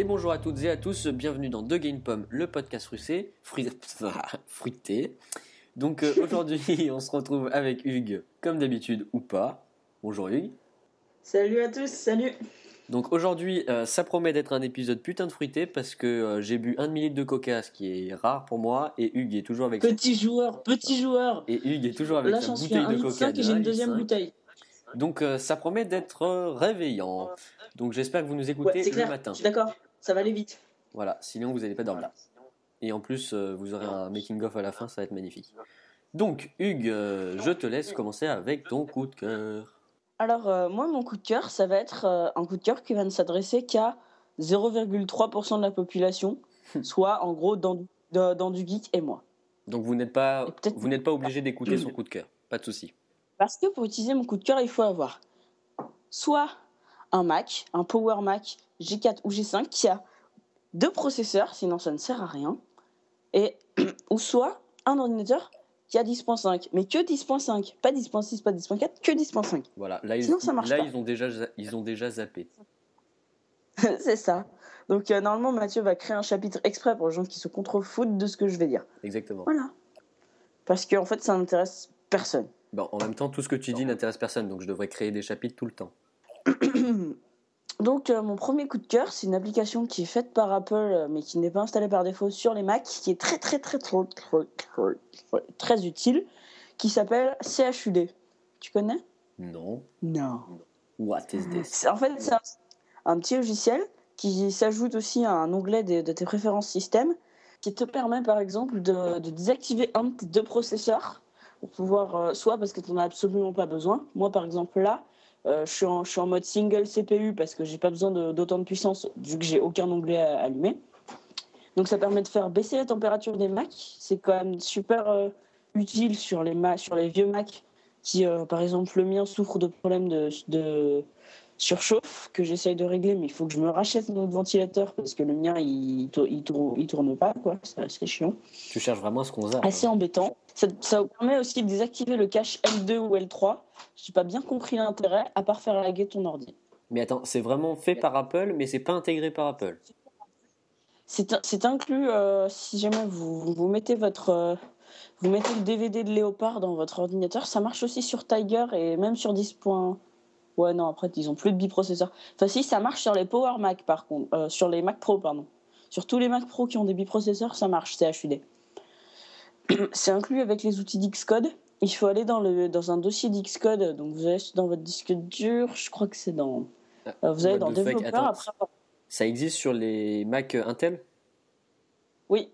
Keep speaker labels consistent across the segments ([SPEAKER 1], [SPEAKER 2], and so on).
[SPEAKER 1] et bonjour à toutes et à tous, bienvenue dans The Game Pomme, le podcast fruité. fruité. Donc euh, aujourd'hui, on se retrouve avec Hugues, comme d'habitude ou pas. Bonjour Hugues.
[SPEAKER 2] Salut à tous, salut.
[SPEAKER 1] Donc aujourd'hui, euh, ça promet d'être un épisode putain de fruité parce que euh, j'ai bu un demi-litre de coca, ce qui est rare pour moi, et Hugues est toujours avec.
[SPEAKER 2] Petit joueur, petit joueur.
[SPEAKER 1] Et Hugues est toujours avec
[SPEAKER 2] Là,
[SPEAKER 1] sa bouteille de
[SPEAKER 2] 1,5
[SPEAKER 1] coca. de
[SPEAKER 2] j'ai une
[SPEAKER 1] 1,5.
[SPEAKER 2] deuxième bouteille.
[SPEAKER 1] Donc euh, ça promet d'être réveillant. Donc j'espère que vous nous écoutez
[SPEAKER 2] Ouais,
[SPEAKER 1] le matin.
[SPEAKER 2] je suis d'accord, ça va aller vite.
[SPEAKER 1] Voilà, sinon vous n'allez pas dormir. Et en plus, euh, vous aurez un making-of à la fin, ça va être magnifique. Donc, Hugues, euh, je te laisse commencer avec ton coup de cœur.
[SPEAKER 2] Alors, euh, moi, mon coup de cœur, ça va être euh, un coup de cœur qui va ne s'adresser qu'à 0,3% de la population, soit en gros dans, dans, dans du geek et moi.
[SPEAKER 1] Donc, vous n'êtes pas, vous n'êtes pas obligé d'écouter son coup de cœur. Pas de souci.
[SPEAKER 2] Parce que pour utiliser mon coup de cœur, il faut avoir soit un Mac, un Power Mac G4 ou G5 qui a deux processeurs, sinon ça ne sert à rien, et ou soit un ordinateur qui a 10.5, mais que 10.5, pas 10.6, pas 10.4, que 10.5.
[SPEAKER 1] Voilà, là, ils,
[SPEAKER 2] Sinon, ça marche
[SPEAKER 1] là
[SPEAKER 2] pas.
[SPEAKER 1] ils, ont déjà, ils ont déjà zappé.
[SPEAKER 2] C'est ça. Donc euh, normalement, Mathieu va créer un chapitre exprès pour les gens qui se contrefoutent de ce que je vais dire.
[SPEAKER 1] Exactement.
[SPEAKER 2] Voilà. Parce qu'en fait, ça n'intéresse personne.
[SPEAKER 1] Bon, en même temps, tout ce que tu dis n'intéresse personne, donc je devrais créer des chapitres tout le temps.
[SPEAKER 2] Donc, euh, mon premier coup de cœur, c'est une application qui est faite par Apple, euh, mais qui n'est pas installée par défaut sur les Mac, qui est très, très, très, très, très, très, très, très utile, qui s'appelle CHUD. Tu connais?
[SPEAKER 1] Non.
[SPEAKER 2] Non.
[SPEAKER 1] What is this?
[SPEAKER 2] C'est- En fait, c'est un, un petit logiciel qui s'ajoute aussi à un onglet de, de tes préférences système, qui te permet, par exemple, de, de désactiver un de tes deux processeurs pour pouvoir, euh, soit parce que tu n'en as absolument pas besoin. Moi, par exemple, là, euh, je, suis en, je suis en mode single CPU parce que j'ai pas besoin d'autant de, puissance vu que j'ai aucun onglet à- allumé. Donc ça permet de faire baisser la température des Mac. C'est quand même super euh, utile sur les, sur les vieux Mac qui, euh, par exemple, le mien souffre de problèmes de surchauffe que j'essaye de régler, mais il faut que je me rachète un autre ventilateur parce que le mien il, il, tourne, il tourne pas, quoi. C'est assez chiant
[SPEAKER 1] Tu cherches vraiment ce qu'on zappe.
[SPEAKER 2] assez embêtant. Ça, ça vous permet aussi de désactiver le cache L2 ou L3. J'ai pas bien compris l'intérêt, à part faire laguer ton ordi.
[SPEAKER 1] Mais attends, c'est vraiment fait par Apple, mais c'est pas intégré par Apple.
[SPEAKER 2] C'est inclus euh, si jamais vous, vous mettez votre euh, vous mettez le DVD de Léopard dans votre ordinateur. Ça marche aussi sur Tiger et même sur 10. Ouais non après ils ont plus de biprocesseurs. Enfin si ça marche sur les Power Mac par contre, euh, sur les Mac Pro pardon. Sur tous les Mac Pro qui ont des biprocesseurs ça marche c'est HUD. C'est inclus avec les outils d'Xcode. Il faut aller dans, le, dans un dossier d'Xcode. Donc vous allez dans votre disque dur. Je crois que c'est dans. euh, vous allez dans développeur. Après,
[SPEAKER 1] Ça existe sur les Mac Intel?
[SPEAKER 2] Oui,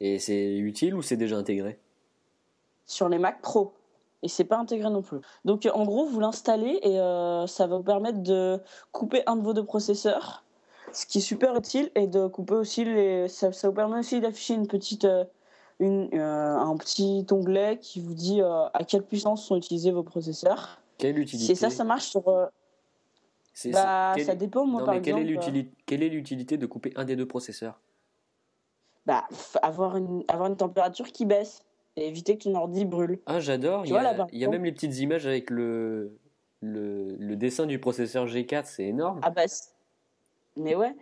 [SPEAKER 1] Et c'est utile ou c'est déjà intégré?
[SPEAKER 2] Sur les Mac Pro. Et c'est pas intégré non plus. Donc en gros, vous l'installez et euh, ça va vous permettre de couper un de vos deux processeurs, ce qui est super utile, et de couper aussi les. Ça, ça vous permet aussi d'afficher une petite, euh, une, euh, un petit onglet qui vous dit à quelle puissance sont utilisés vos processeurs.
[SPEAKER 1] Quelle utilité
[SPEAKER 2] Si ça, ça marche sur. bah, ça dépend. Moi,
[SPEAKER 1] Non,
[SPEAKER 2] par
[SPEAKER 1] mais
[SPEAKER 2] exemple,
[SPEAKER 1] quelle est l'utilité de couper un des deux processeurs?
[SPEAKER 2] Bah, avoir une, avoir une température qui baisse et éviter que ton ordi brûle.
[SPEAKER 1] Ah, j'adore. Il y, a- il y a même les petites images avec le, le, le dessin du processeur G4, c'est énorme.
[SPEAKER 2] Ah bah. Mais ouais.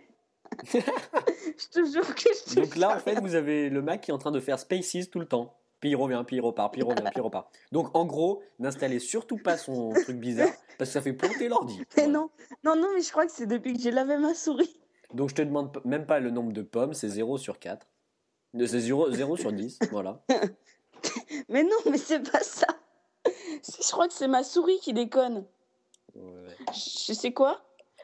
[SPEAKER 2] je te jure que je te
[SPEAKER 1] Donc là, en fait, vous avez le Mac qui est en train de faire Spaces tout le temps. Puis il revient, puis il repart, puis il revient, puis il repart. Donc en gros, n'installez surtout pas son truc bizarre parce que ça fait planter l'ordi.
[SPEAKER 2] Mais
[SPEAKER 1] Voilà.
[SPEAKER 2] non, non, non, mais je crois que c'est depuis que j'ai lavé ma souris.
[SPEAKER 1] Donc je te demande même pas le nombre de pommes, c'est 0 sur 4. Euh, C'est 0, 0 sur 10, voilà.
[SPEAKER 2] Mais non, mais c'est pas ça. Je crois que c'est ma souris qui déconne.
[SPEAKER 1] Ouais.
[SPEAKER 2] Je sais quoi?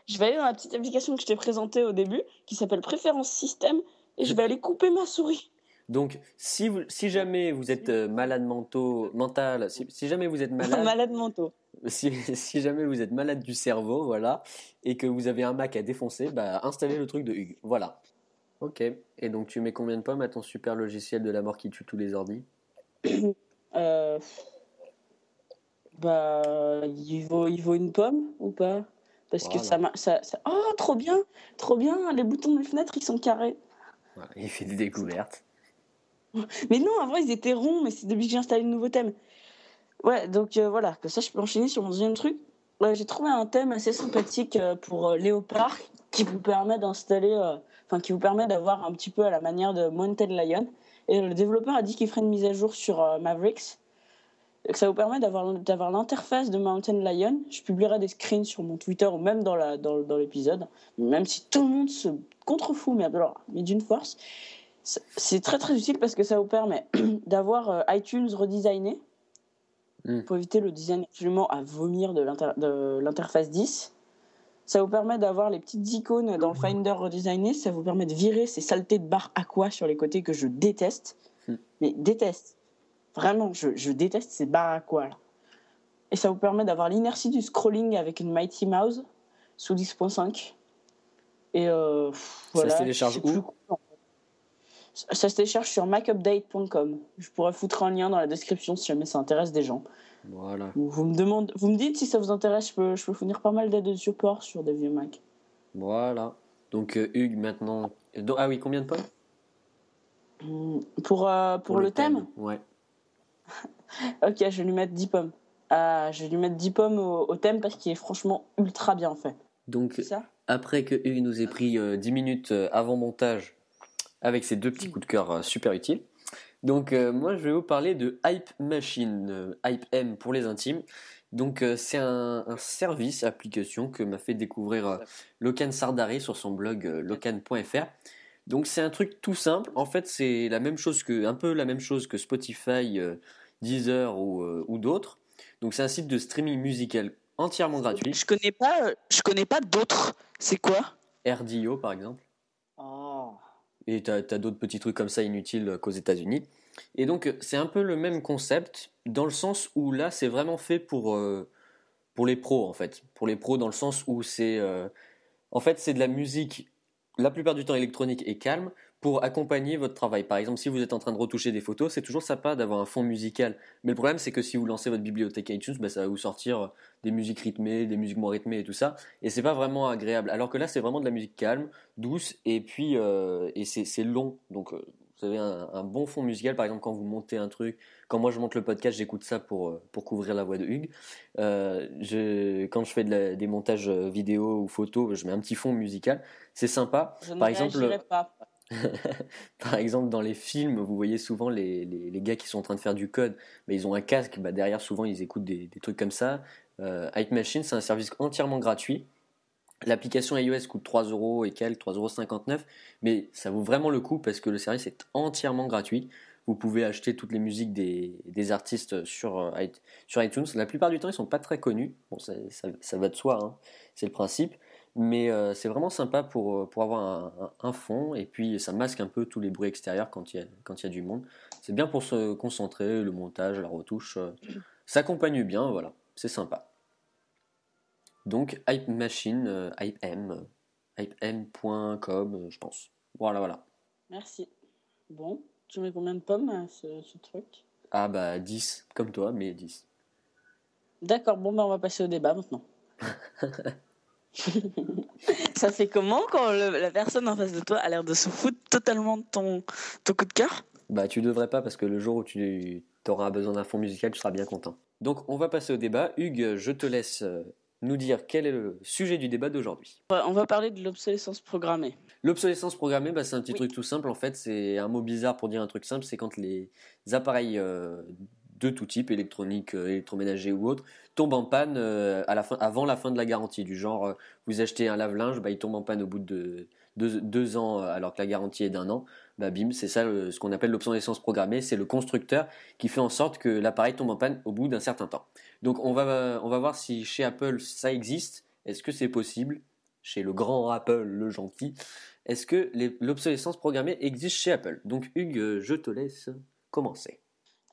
[SPEAKER 2] Je vais aller dans la petite application que je t'ai présentée au début, qui s'appelle Préférence Système, et je vais aller couper ma souris.
[SPEAKER 1] Donc si, vous, si jamais vous êtes euh, malade mentaux, mental, si, si jamais vous êtes malade,
[SPEAKER 2] Malade mentaux.
[SPEAKER 1] si, si jamais vous êtes malade du cerveau, voilà, et que vous avez un Mac à défoncer, bah installez le truc de Hugues. Voilà. Ok. Et donc tu mets combien de pommes à ton super logiciel de la mort qui tue tous les ordis
[SPEAKER 2] Euh... Bah, il vaut, il vaut une pomme ou pas? Parce que ça, ça, ça... Oh, trop bien Trop bien Les boutons des fenêtres, ils sont carrés.
[SPEAKER 1] Voilà, Il fait des découvertes.
[SPEAKER 2] Mais non, avant, ils étaient ronds, mais c'est depuis que j'ai installé le nouveau thème. Ouais, donc euh, voilà, que ça, je peux enchaîner sur mon deuxième truc. j'ai trouvé un thème assez sympathique pour Léopard qui vous permet d'installer, enfin qui vous permet d'avoir un petit peu à la manière de Mountain Lion. Et le développeur a dit qu'il ferait une mise à jour sur Mavericks ça vous permet d'avoir l'interface de Mountain Lion. Je publierai des screens sur mon Twitter ou même dans l'épisode. Dans, même si tout le monde se contrefout, mais, mais d'une force. C'est très très utile parce que ça vous permet d'avoir euh, iTunes redesigné hmm. pour éviter le design absolument à vomir de l'interface 10. Ça vous permet d'avoir les petites icônes dans le Finder redesigné. Ça vous permet de virer ces saletés de barres aqua sur les côtés que je déteste. Hmm. Mais déteste. Vraiment, je, déteste ces barres à quoi. Et ça vous permet d'avoir l'inertie du scrolling avec une Mighty Mouse sous 10.5. Et euh, voilà.
[SPEAKER 1] Ça se télécharge où
[SPEAKER 2] ça, se télécharge sur macupdate.com. Je pourrais foutre un lien dans la description si jamais ça intéresse des gens.
[SPEAKER 1] Voilà.
[SPEAKER 2] Vous me, demandez, vous me dites si ça vous intéresse, je peux, je peux fournir pas mal d'aides de support sur des vieux Mac.
[SPEAKER 1] Voilà. Donc euh, Hugues, maintenant. Ah oui, combien de pommes
[SPEAKER 2] hmm, Pour, euh, pour, le, thème, thème
[SPEAKER 1] Ouais.
[SPEAKER 2] ok, je vais lui mettre 10 pommes. Euh, je vais lui mettre 10 pommes au, thème parce qu'il est franchement ultra bien fait.
[SPEAKER 1] Donc, après que Hugues nous ait pris 10 euh, minutes euh, avant montage avec ses deux petits coups de cœur super utiles, donc moi je vais vous parler de Hype Machine, Hype M pour les intimes. Donc c'est un, service, application que m'a fait découvrir Locan Sardari sur son blog locan.fr. Donc c'est un truc tout simple. En fait, c'est la même chose que un peu la même chose que Spotify, euh, Deezer ou, euh, ou d'autres. Donc c'est un site de streaming musical entièrement gratuit.
[SPEAKER 2] Je connais pas, je connais pas d'autres. C'est quoi?
[SPEAKER 1] RDO par exemple. Et tu as, d'autres petits trucs comme ça inutiles qu'aux États-Unis. Et donc c'est un peu le même concept dans le sens où là c'est vraiment fait pour euh, pour les pros en fait. Pour les pros dans le sens où c'est en fait c'est de la musique la plupart du temps électronique et calme pour accompagner votre travail. Par exemple, si vous êtes en train de retoucher des photos, c'est toujours sympa d'avoir un fond musical. Mais le problème, c'est que si vous lancez votre bibliothèque iTunes, bah, ça va vous sortir des musiques rythmées, des musiques moins rythmées et tout ça. Et c'est pas vraiment agréable. Alors que là, c'est vraiment de la musique calme, douce, et puis euh, et c'est long. Donc euh, vous avez un, bon fond musical, par exemple, quand vous montez un truc. Quand moi je monte le podcast, j'écoute ça pour, euh, pour couvrir la voix de Hugues. Euh, je, quand je fais des montages vidéo ou photos, je mets un petit fond musical. C'est sympa.
[SPEAKER 2] Je par exemple, pas.
[SPEAKER 1] par exemple, dans les films, vous voyez souvent les, les, gars qui sont en train de faire du code, mais ils ont un casque. Bah derrière, souvent, ils écoutent des, des trucs comme ça. Euh, Machine, c'est un service entièrement gratuit. L'application iOS coûte 3 euros et quelques, 3,59 euros, mais ça vaut vraiment le coup parce que le service est entièrement gratuit. Vous pouvez acheter toutes les musiques des, des artistes sur, euh, sur iTunes. La plupart du temps, ils sont pas très connus. Bon, ça, ça, va de soi, hein. c'est le principe. Mais euh, c'est vraiment sympa pour, euh, pour avoir un, un, fond et puis ça masque un peu tous les bruits extérieurs quand il y a, quand il y a du monde. C'est bien pour se concentrer, le montage, la retouche. Ça accompagne bien, voilà, c'est sympa. Donc Hype Machine, euh, Hype M, hypem.com, euh, je pense. Voilà, voilà.
[SPEAKER 2] Merci. Bon, tu mets combien de pommes à ce, truc?
[SPEAKER 1] Ah bah 10, comme toi, mais 10.
[SPEAKER 2] D'accord, bon bah on va passer au débat maintenant. Ça fait comment quand la personne en face de toi a l'air de se foutre totalement de ton, ton coup de cœur?
[SPEAKER 1] Bah tu devrais pas parce que le jour où tu auras besoin d'un fond musical, tu seras bien content. Donc on va passer au débat. Hugues, je te laisse euh, nous dire quel est le sujet du débat d'aujourd'hui.
[SPEAKER 2] On va parler de l'obsolescence programmée.
[SPEAKER 1] L'obsolescence programmée, bah, c'est un petit truc tout simple. En fait, c'est un mot bizarre pour dire un truc simple. C'est quand les appareils euh, de tout type, électronique, euh, électroménager ou autre, tombent en panne euh, à la fin, avant la fin de la garantie. Du genre, vous achetez un lave-linge, bah, il tombe en panne au bout de deux, ans alors que la garantie est d'un an. Bah, bim, c'est ça ce qu'on appelle l'obsolescence programmée. C'est le constructeur qui fait en sorte que l'appareil tombe en panne au bout d'un certain temps. Donc on va, on va voir si chez Apple ça existe. Est-ce que c'est possible? Chez le grand Apple, le gentil. Est-ce que l'obsolescence programmée existe chez Apple? Donc Hugues, je te laisse commencer.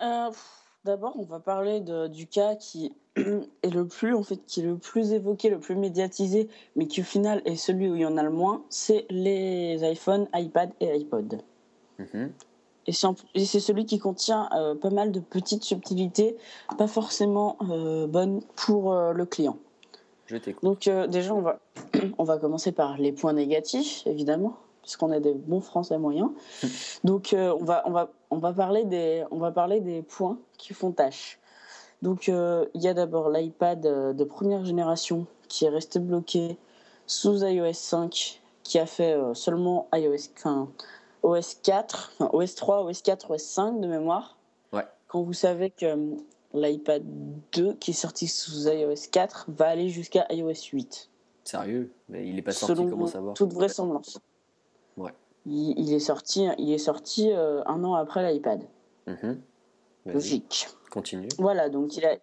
[SPEAKER 2] Euh, d'abord, on va parler du cas qui est le plus en fait, qui est le plus évoqué, le plus médiatisé, mais qui au final est celui où il y en a le moins. C'est les iPhone, iPad et iPod. Mhm. Et c'est celui qui contient euh, pas mal de petites subtilités, pas forcément euh, bonnes pour euh, le client.
[SPEAKER 1] Je.
[SPEAKER 2] Donc déjà, on va, on va commencer par les points négatifs, évidemment, puisqu'on a des bons Français moyens. Donc on, va, on, va, on, va parler des, on va parler des points qui font tâche. Donc, euh, il y a d'abord l'iPad euh, de première génération qui est resté bloqué sous iOS 5, qui a fait euh, seulement iOS, enfin, OS 4, enfin, OS 3, OS 4, OS 5 de mémoire.
[SPEAKER 1] Ouais.
[SPEAKER 2] Quand vous savez que euh, l'iPad 2, qui est sorti sous iOS 4, va aller jusqu'à iOS 8.
[SPEAKER 1] Sérieux? Mais il est pas sorti,
[SPEAKER 2] selon
[SPEAKER 1] comment savoir
[SPEAKER 2] toute vraisemblance. Il, il est sorti, il est sorti euh, un an après l'iPad.
[SPEAKER 1] Mhm.
[SPEAKER 2] Logique.
[SPEAKER 1] continue.
[SPEAKER 2] Voilà, donc il a,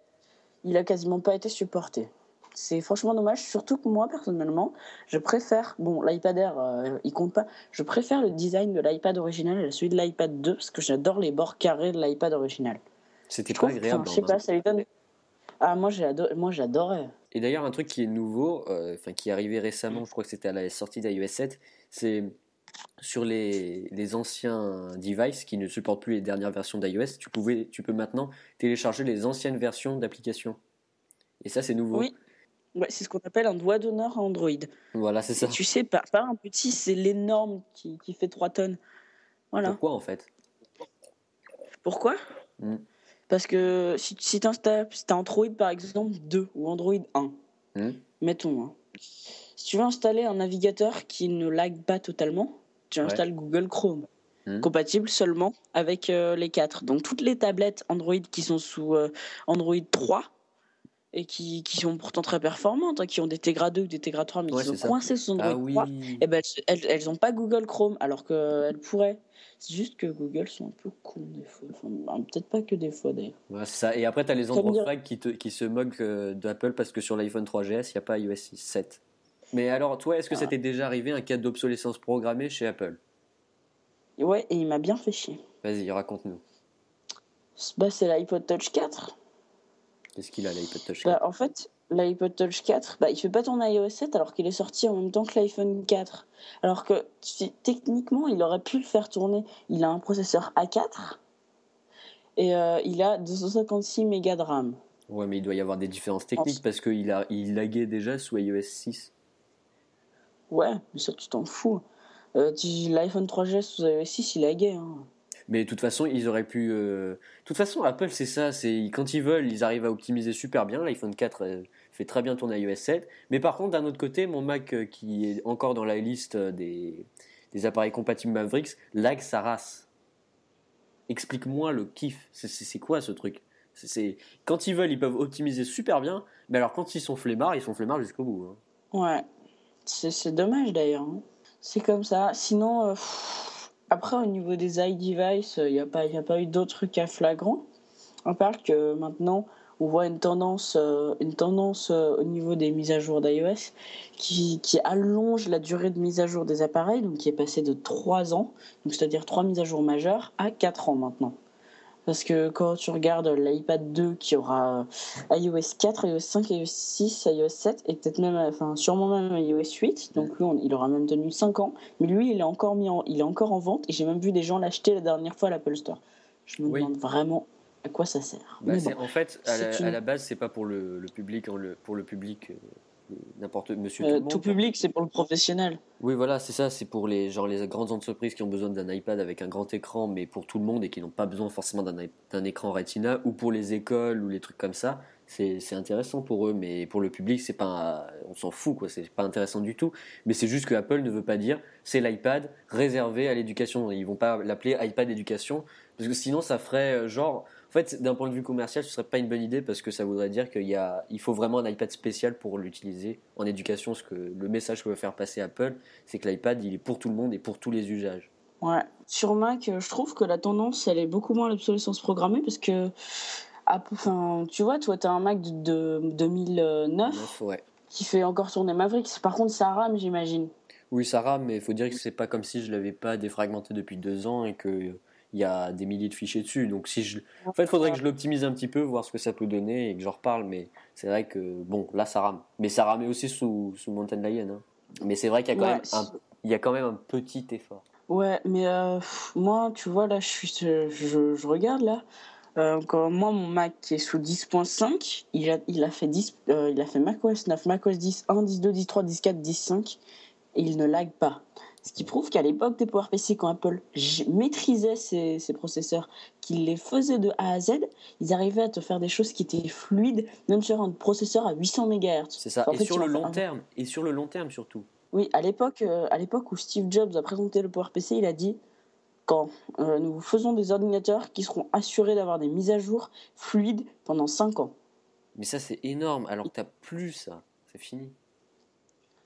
[SPEAKER 2] il a quasiment pas été supporté. C'est franchement dommage, surtout que moi personnellement, je préfère, bon, l'iPad Air, euh, il compte pas, je préfère le design de l'iPad original à celui de l'iPad 2 parce que j'adore les bords carrés de l'iPad original.
[SPEAKER 1] C'était pas agréable.
[SPEAKER 2] je sais
[SPEAKER 1] en
[SPEAKER 2] pas, ça lui donne. Ah, moi, j'adorais.
[SPEAKER 1] Et d'ailleurs, un truc qui est nouveau, euh, enfin qui est arrivé récemment, je crois que c'était à la sortie d'iOS 7, c'est sur les, les anciens devices qui ne supportent plus les dernières versions d'iOS, tu, pouvais, tu peux maintenant télécharger les anciennes versions d'applications. Et ça, c'est nouveau.
[SPEAKER 2] Oui. Ouais, c'est ce qu'on appelle un doigt d'honneur à Android.
[SPEAKER 1] Voilà, c'est ça.
[SPEAKER 2] Et tu sais, pas, pas un petit, c'est l'énorme qui, qui fait 3 tonnes. Voilà.
[SPEAKER 1] Pourquoi en fait?
[SPEAKER 2] Pourquoi?
[SPEAKER 1] Mm.
[SPEAKER 2] Parce que si, si tu si t'as Android par exemple 2 ou Android 1,
[SPEAKER 1] Mm.
[SPEAKER 2] mettons, hein. si tu veux installer un navigateur qui ne lag pas totalement, tu
[SPEAKER 1] Ouais.
[SPEAKER 2] installes Google Chrome,
[SPEAKER 1] Mm.
[SPEAKER 2] compatible seulement avec euh, les 4. Donc toutes les tablettes Android qui sont sous euh, Android 3 et qui, qui sont pourtant très performantes, hein, qui ont des Tegra 2 ou des Tegra 3, mais
[SPEAKER 1] Ouais,
[SPEAKER 2] qui sont
[SPEAKER 1] ça.
[SPEAKER 2] coincées sous Android
[SPEAKER 1] Ah oui
[SPEAKER 2] 3, eh ben, elles, elles ont pas Google Chrome, alors qu'elles pourraient. C'est juste que Google sont un peu cons des fois. Enfin, peut-être pas que des fois d'ailleurs.
[SPEAKER 1] Ouais, c'est ça. Et après, tu as les fags qui, te- qui se moquent euh, d'Apple parce que sur l'iPhone 3GS, il n'y a pas iOS 7. Mais alors, toi, est-ce que ça
[SPEAKER 2] Ah.
[SPEAKER 1] t'est déjà arrivé un cas d'obsolescence programmée chez Apple?
[SPEAKER 2] Ouais, et il m'a bien fait chier.
[SPEAKER 1] Vas-y, raconte-nous.
[SPEAKER 2] Bah, c'est l'iPod Touch 4.
[SPEAKER 1] Qu'est-ce qu'il a, l'iPod Touch
[SPEAKER 2] Bah, en fait, l'iPod Touch 4, bah, il fait pas tourner iOS 7 alors qu'il est sorti en même temps que l'iPhone 4. Alors que techniquement, il aurait pu le faire tourner. Il a un processeur A4 et euh, il a 256 mégas de RAM.
[SPEAKER 1] Ouais, mais il doit y avoir des différences techniques parce qu'il il laguait déjà sous iOS 6.
[SPEAKER 2] Ouais, mais ça, tu t'en fous. Euh, L'iPhone 3GS sous iOS 6, il gay. Hein.
[SPEAKER 1] Mais de toute façon, ils auraient pu. euh, De toute façon, Apple, c'est ça. C'est quand ils veulent, ils arrivent à optimiser super bien. L'iPhone 4 euh, fait très bien tourner iOS 7. Mais par contre, d'un autre côté, mon Mac, qui est encore dans la liste des, des appareils compatibles Mavericks, lag sa race. Explique-moi le kiff. C'est- quoi ce truc? C'est Quand ils veulent, ils peuvent optimiser super bien. Mais alors, quand ils sont flemmards, ils sont flemmards jusqu'au bout. hein.
[SPEAKER 2] Ouais, c'est dommage d'ailleurs. hein. C'est comme ça. Sinon, euh, après au niveau des iDevice, il n'y a, pas- a pas eu d'autres cas flagrants. À part que maintenant, on voit une tendance, euh, une tendance euh, au niveau des mises à jour d'iOS qui, qui allonge la durée de mise à jour des appareils, donc qui est passée de 3 ans, c'est-à-dire 3 mises à jour majeures, à 4 ans maintenant. Parce que quand tu regardes l'iPad 2 qui aura euh, iOS 4, iOS 5, iOS 6, iOS 7 et peut-être même, enfin sûrement même iOS 8, donc lui on- il aura même tenu 5 ans, mais lui il est encore, mis en, il est encore en vente et j'ai même vu des gens l'acheter la dernière fois à l'Apple Store. Je me
[SPEAKER 1] Oui.
[SPEAKER 2] demande vraiment à quoi ça sert.
[SPEAKER 1] Bah,
[SPEAKER 2] bon.
[SPEAKER 1] en fait, à la,
[SPEAKER 2] c'est une-
[SPEAKER 1] à la base, c'est pas pour le, le public, hein, pour le public, euh, n'importe monsieur
[SPEAKER 2] Euh,
[SPEAKER 1] tout
[SPEAKER 2] public, c'est pour le professionnel.
[SPEAKER 1] Oui, voilà, c'est ça. C'est pour les, genre, les grandes entreprises qui ont besoin d'un iPad avec un grand écran, mais pour tout le monde et qui n'ont pas besoin forcément d'un écran Retina, ou pour les écoles ou les trucs comme ça. C'est c'est intéressant pour eux, mais pour le public, c'est pas, on s'en fout, quoi. C'est pas intéressant du tout. Mais c'est juste que Apple ne veut pas dire c'est l'iPad réservé à l'éducation. Ils vont pas l'appeler iPad éducation, parce que sinon, ça ferait euh, genre. En fait, d'un point de vue commercial, ce serait pas une bonne idée parce que ça voudrait dire qu'il y a, il faut vraiment un iPad spécial pour l'utiliser en éducation. Ce que le message que veut faire passer Apple, c'est que l'iPad, il est pour tout le monde et pour tous les usages.
[SPEAKER 2] Ouais. Sur Mac, euh, je trouve que la tendance, elle est beaucoup moins à l'obsolescence programmée parce que, enfin, tu vois, toi, tu as un Mac de, de 2009
[SPEAKER 1] Neuf, ouais.
[SPEAKER 2] qui fait encore tourner Mavericks. Par contre, ça rame, j'imagine.
[SPEAKER 1] Oui, ça rame, mais il faut dire que c'est pas comme si je l'avais pas défragmenté depuis deux ans et que il y a des milliers de fichiers dessus. Donc si je, en fait, il faudrait que je l'optimise un petit peu, voir ce que ça peut donner et que j'en reparle. Mais c'est vrai que bon, là, ça rame. Mais ça ramait aussi sous, sous Mountain Lion. hein. Mais c'est vrai qu'il y a quand
[SPEAKER 2] Ouais,
[SPEAKER 1] même un, il y a quand même un petit effort.
[SPEAKER 2] Ouais, mais euh, moi, tu vois, là, je, suis, je, je regarde là. Euh, quand moi, mon Mac qui est sous 10.5, il a, il a fait 10, euh, il a fait macOS 9, macOS 10, 1, 10, 2, 10, 3, 10, 4, 10, 5, et il ne lag pas. Ce qui prouve qu'à l'époque des PowerPC, quand Apple maîtrisait ses, processeurs, qu'il les faisait de A à Z, ils arrivaient à te faire des choses qui étaient fluides, même sur un processeur à 800 MHz.
[SPEAKER 1] C'est ça, et sur le long terme, et sur le long terme surtout.
[SPEAKER 2] Oui, à l'époque, euh, à l'époque où Steve Jobs a présenté le PowerPC, il a dit quand euh, nous faisons des ordinateurs qui seront assurés d'avoir des mises à jour fluides pendant 5 ans.
[SPEAKER 1] Mais ça, c'est énorme, alors que tu plus ça. C'est fini.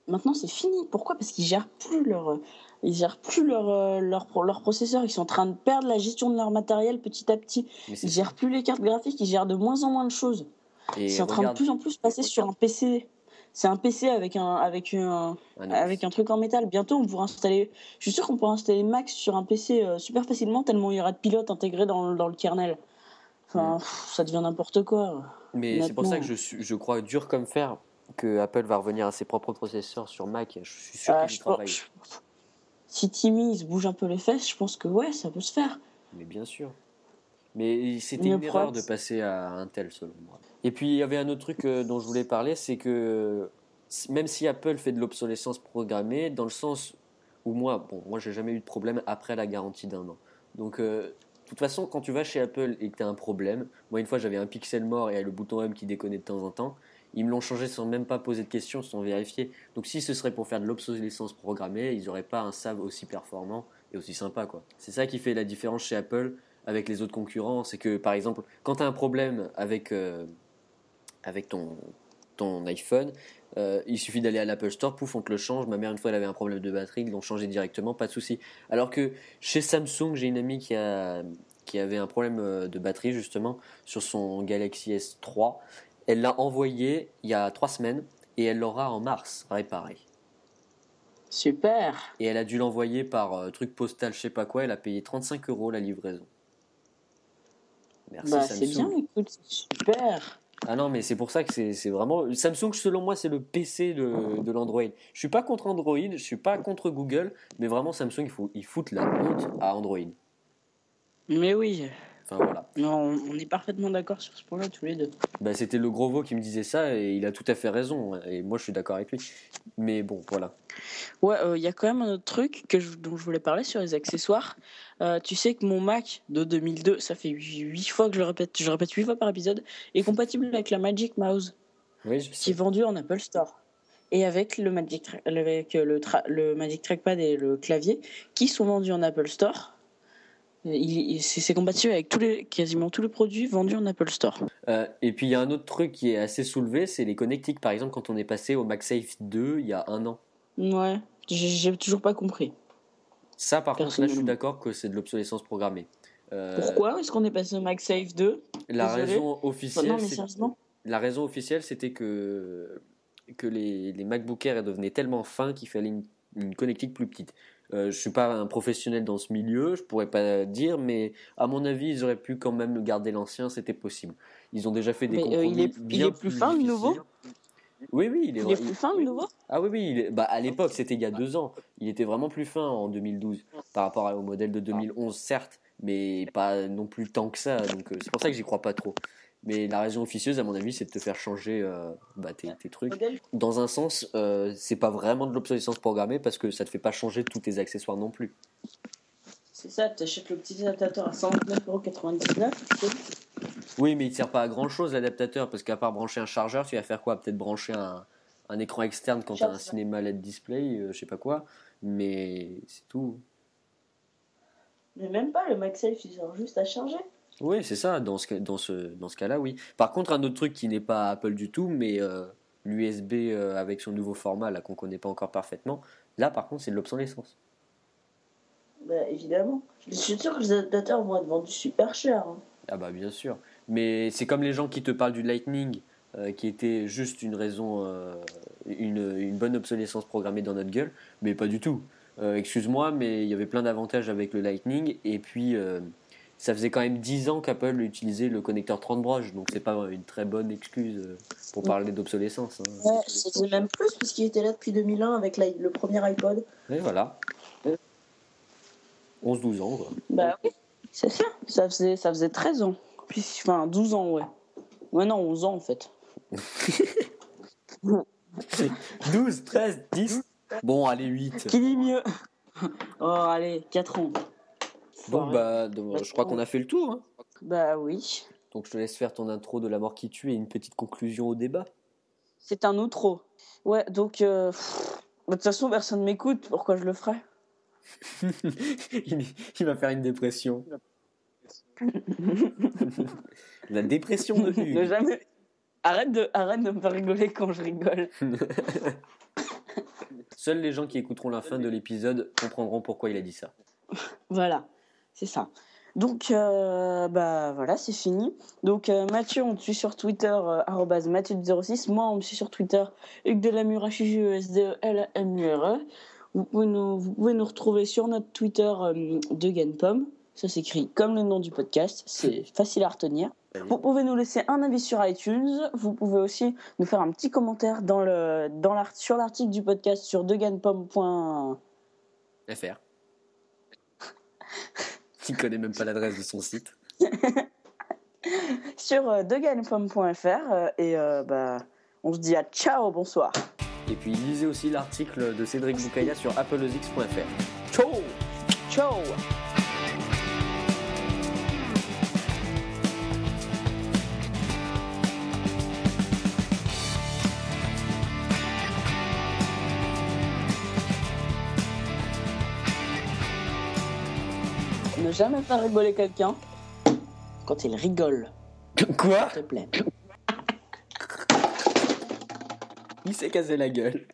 [SPEAKER 2] Maintenant, c'est fini. Pourquoi? Parce qu'ils gèrent plus leur, ils gèrent plus leur, euh, leur, leur, processeur. Ils sont en train de perdre la gestion de leur matériel petit à petit. Ils gèrent plus les cartes graphiques. Ils gèrent de moins en moins de choses. C'est en train de plus en plus passer sur un PC. C'est un PC avec un, avec, un, avec un truc en métal. Bientôt, on pourra installer. Je suis sûr qu'on pourra installer Max sur un PC euh, super facilement, tellement il y aura de pilotes intégrés dans, dans le kernel. Enfin, ça devient n'importe quoi.
[SPEAKER 1] Mais c'est pour ça que je, je crois dur comme fer que Apple va revenir à ses propres processeurs sur Mac. Je suis sûr ah, qu'il travaille.
[SPEAKER 2] Si Timmy se bouge un peu les fesses, je pense que ouais, ça peut se faire.
[SPEAKER 1] Mais bien sûr. Mais c'était une erreur de passer à Intel, selon moi. Et puis, il y avait un autre truc euh, dont je voulais parler, c'est que même si Apple fait de l'obsolescence programmée, dans le sens où moi, bon, moi, j'ai jamais eu de problème après la garantie d'un an. Donc, euh, de toute façon, quand tu vas chez Apple et que tu as un problème, moi, une fois, j'avais un pixel mort et le bouton M qui déconnait de temps en temps. Ils me l'ont changé sans même pas poser de questions, sans vérifier. Donc si ce serait pour faire de l'obsolescence programmée, ils n'auraient pas un SAV aussi performant et aussi sympa. quoi. C'est ça qui fait la différence chez Apple avec les autres concurrents. C'est que par exemple, quand tu as un problème avec, euh, avec ton, ton iPhone, euh, il suffit d'aller à l'Apple Store, pouf, on te le change. Ma mère, une fois, elle avait un problème de batterie, ils l'ont changé directement, pas de souci. Alors que chez Samsung, j'ai une amie qui, a, qui avait un problème euh, de batterie justement sur son Galaxy S3 elle l'a envoyé il y a trois semaines et elle l'aura en mars réparé.
[SPEAKER 2] Super.
[SPEAKER 1] Et elle a dû l'envoyer par euh, truc postal, je sais pas quoi. Elle a payé 35 euros la livraison.
[SPEAKER 2] Merci bah, C'est bien, écoute, super.
[SPEAKER 1] Ah non, mais c'est pour ça que c'est vraiment. Samsung, selon moi, c'est le PC de, de l'Android. Je suis pas contre Android, je suis pas contre Google, mais vraiment, Samsung, il, faut, il fout la honte à Android.
[SPEAKER 2] Mais oui. Non, on est parfaitement d'accord sur ce point-là, tous les deux.
[SPEAKER 1] Bah, C'était le gros veau qui me disait ça et il a tout à fait raison. Et moi, je suis d'accord avec lui. Mais bon, voilà.
[SPEAKER 2] Ouais, euh, il y a quand même un autre truc que dont je voulais parler sur les accessoires. Euh, tu sais que mon Mac de 2002, ça fait 8 fois que je le répète, je répète 8 fois par épisode, est compatible avec la Magic Mouse.
[SPEAKER 1] Oui,
[SPEAKER 2] qui est vendue en Apple Store. Et avec le Magic, avec le, le Magic Trackpad et le clavier, qui sont vendus en Apple Store c'est compatible avec tous les, quasiment tous les produits vendus en Apple Store.
[SPEAKER 1] Euh, et puis il y a un autre truc qui est assez soulevé, c'est les connectiques. Par exemple, quand on est passé au MagSafe 2 il y a un an.
[SPEAKER 2] Ouais, j'ai toujours pas compris.
[SPEAKER 1] Ça, par contre, là, je suis d'accord que c'est de l'obsolescence programmée.
[SPEAKER 2] Euh, Pourquoi est-ce qu'on est passé au MagSafe 2
[SPEAKER 1] La raison officielle. la raison officielle, c'était que que les, les MacBook Air devenaient tellement fins qu'il fallait une, une connectique plus petite. Euh, je suis pas un professionnel dans ce milieu, je pourrais pas dire, mais à mon avis, ils auraient pu quand même garder l'ancien, c'était possible. Ils ont déjà fait des mais, compromis
[SPEAKER 2] il, est,
[SPEAKER 1] bien
[SPEAKER 2] il est plus, fin le nouveau?
[SPEAKER 1] Oui, oui, il est,
[SPEAKER 2] il est plus fin le nouveau?
[SPEAKER 1] Ah oui, oui, bah, à l'époque, c'était il y a deux ans. Il était vraiment plus fin en 2012 par rapport au modèle de 2011, certes, mais pas non plus tant que ça. Donc euh, c'est pour ça que j'y crois pas trop. Mais la raison officieuse, à mon avis, c'est de te faire changer euh, bah, tes, trucs. Dans un sens, euh, c'est pas vraiment de l'obsolescence programmée parce que ça te fait pas changer tous tes accessoires non plus.
[SPEAKER 2] C'est ça, tu achètes le petit adaptateur à 129,99€.
[SPEAKER 1] Oui, mais il ne sert pas à grand chose l'adaptateur parce qu'à part brancher un chargeur, tu vas faire quoi? Peut-être brancher un, un, écran externe quand tu as un cinéma LED display, euh, je sais pas quoi. Mais c'est tout.
[SPEAKER 2] Mais même pas, le MagSafe, il sert juste à charger.
[SPEAKER 1] Oui, c'est ça, dans ce, dans ce, dans ce cas-là, oui. Par contre, un autre truc qui n'est pas Apple du tout, mais euh, l'USB euh, avec son nouveau format, là, qu'on ne connaît pas encore parfaitement, là, par contre, c'est de l'obsolescence.
[SPEAKER 2] Bah, évidemment. Je suis sûr que les adaptateurs vont être vendus super cher. Hein.
[SPEAKER 1] Ah bah bien sûr. Mais c'est comme les gens qui te parlent du Lightning, euh, qui était juste une raison, une, une, bonne obsolescence programmée dans notre gueule, mais pas du tout. Excuse-moi, mais il y avait plein d'avantages avec le Lightning, et puis ça faisait quand même 10 ans qu'Apple utilisait le connecteur 30 broches, donc c'est pas une très bonne excuse euh, pour parler d'obsolescence. Hein.
[SPEAKER 2] Ouais, c'était même plus puisqu'il était là depuis 2001 avec le premier iPod.
[SPEAKER 1] Et voilà. 11-12 ans. Quoi.
[SPEAKER 2] Bah oui, c'est ça. Ça faisait, ça faisait 13 ans. Puis, enfin, 12 ans, ouais. Ouais, non, 11 ans en fait.
[SPEAKER 1] 12, 13, 10 Bon, allez, 8.
[SPEAKER 2] Qui dit mieux? Oh, allez, 4 ans.
[SPEAKER 1] Bon,
[SPEAKER 2] Foiré.
[SPEAKER 1] bah, donc, je crois qu'on a fait le tour. hein.
[SPEAKER 2] Bah oui.
[SPEAKER 1] Donc, je te laisse faire ton intro de la mort qui tue et une petite conclusion au débat.
[SPEAKER 2] C'est un outro. Ouais, donc. euh, pff, De toute façon, personne m'écoute. Pourquoi je le ferais?
[SPEAKER 1] Il, il va faire une dépression. La dépression de
[SPEAKER 2] Ne
[SPEAKER 1] Hugues.
[SPEAKER 2] jamais. Arrête de, arrête de me faire rigoler quand je rigole.
[SPEAKER 1] Seuls les gens qui écouteront la fin de l'épisode comprendront pourquoi il a dit ça.
[SPEAKER 2] Voilà, c'est ça. Donc, euh, bah voilà, c'est fini. Donc, euh, Mathieu, on te suit sur Twitter, euh, arobase Mathieu06. Moi, on me suit sur Twitter, Hugues de la H-U-G-E-S-D-E-L-M-U-R-E. Vous pouvez, nous, vous pouvez nous retrouver sur notre Twitter euh, de Genpom. Ça s'écrit comme le nom du podcast. C'est facile à retenir. Vous pouvez nous laisser un avis sur iTunes. Vous pouvez aussi nous faire un petit commentaire dans le, dans l'art- sur l'article du podcast sur degenpom.fr.
[SPEAKER 1] Il connaît même pas l'adresse de son site.
[SPEAKER 2] sur euh, euh, et euh, bah, on se dit à ciao, bonsoir.
[SPEAKER 1] Et puis lisez aussi l'article de Cédric Boukaya sur applezix.fr. Ciao
[SPEAKER 2] Ciao jamais faire rigoler quelqu'un quand il rigole,
[SPEAKER 1] Quoi
[SPEAKER 2] s'il te plaît.
[SPEAKER 1] Il s'est cassé la gueule.